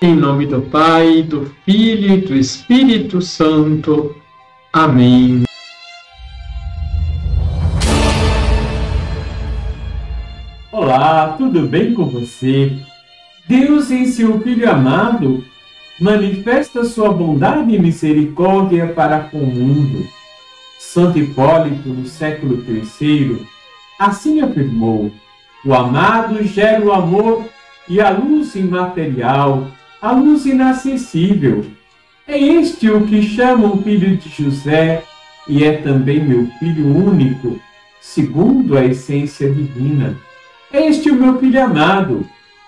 Em nome do Pai, do Filho e do Espírito Santo. Amém. Olá, tudo bem com você? Deus, em seu Filho amado, manifesta sua bondade e misericórdia para com o mundo. Santo Hipólito, no século III, assim afirmou: O amado gera o amor e a luz imaterial a luz inacessível. É este o que chama o filho de José e é também meu filho único, segundo a essência divina. É este o meu filho amado.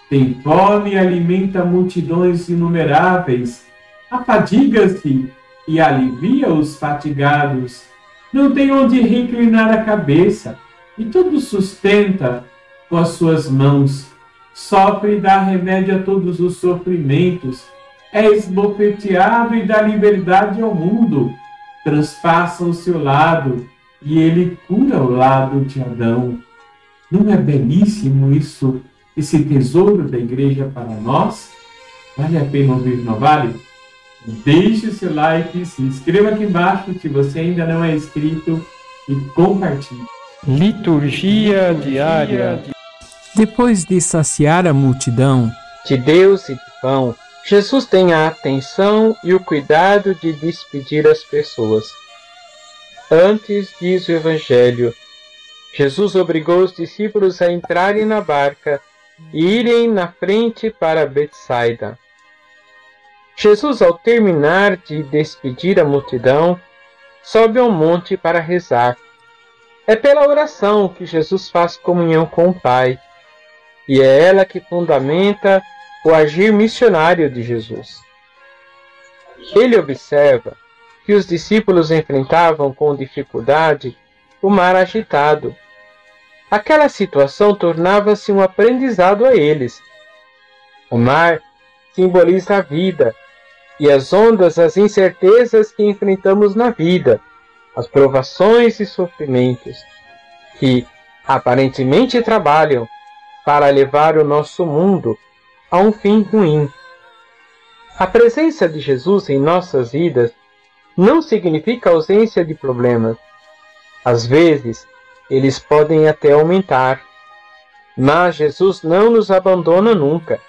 Tem fome e alimenta multidões inumeráveis, afadiga-se e alivia os fatigados. Não tem onde reclinar a cabeça e tudo sustenta com as suas mãos sofre e dá remédio a todos os sofrimentos, é esbofeteado e dá liberdade ao mundo, transpassa o seu lado e ele cura o lado de Adão. Não é belíssimo isso, esse tesouro da igreja para nós? Vale a pena ouvir, não vale? Deixe o seu like, se inscreva aqui embaixo se você ainda não é inscrito e compartilhe. Liturgia diária. Depois de saciar a multidão de Deus e de pão, Jesus tem a atenção e o cuidado de despedir as pessoas. Antes, diz o Evangelho, Jesus obrigou os discípulos a entrarem na barca e irem na frente para Betsaida. Jesus, ao terminar de despedir a multidão, sobe ao monte para rezar. É pela oração que Jesus faz comunhão com o Pai e é ela que fundamenta o agir missionário de Jesus. Ele observa que os discípulos enfrentavam com dificuldade o mar agitado. Aquela situação tornava-se um aprendizado a eles. O mar simboliza a vida e as ondas as incertezas que enfrentamos na vida, as provações e sofrimentos, que aparentemente trabalham para levar o nosso mundo a um fim ruim. A presença de Jesus em nossas vidas não significa ausência de problemas. Às vezes, eles podem até aumentar, mas Jesus não nos abandona nunca.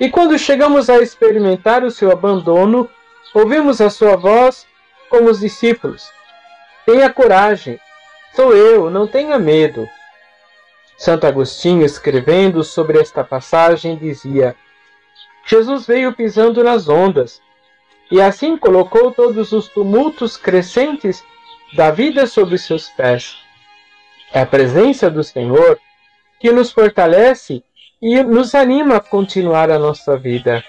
E quando chegamos a experimentar o seu abandono, ouvimos a sua voz como os discípulos: Tenha coragem, sou eu, não tenha medo. Santo Agostinho, escrevendo sobre esta passagem, dizia: Jesus veio pisando nas ondas e assim colocou todos os tumultos crescentes da vida sobre seus pés. É a presença do Senhor que nos fortalece e nos anima a continuar a nossa vida.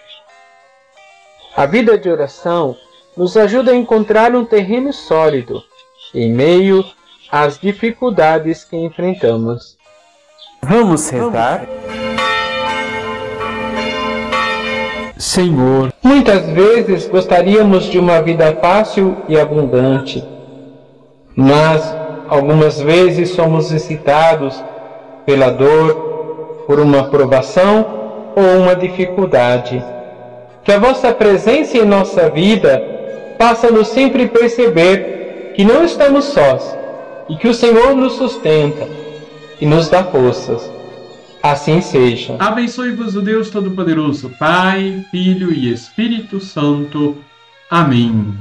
A vida de oração nos ajuda a encontrar um terreno sólido em meio às dificuldades que enfrentamos. Vamos rezar? Senhor, muitas vezes gostaríamos de uma vida fácil e abundante, mas algumas vezes somos excitados pela dor, por uma provação ou uma dificuldade. Que a vossa presença em nossa vida faça-nos sempre perceber que não estamos sós e que o Senhor nos sustenta e nos dá forças. Assim seja. Abençoe-vos o Deus Todo-Poderoso, Pai, Filho e Espírito Santo. Amém.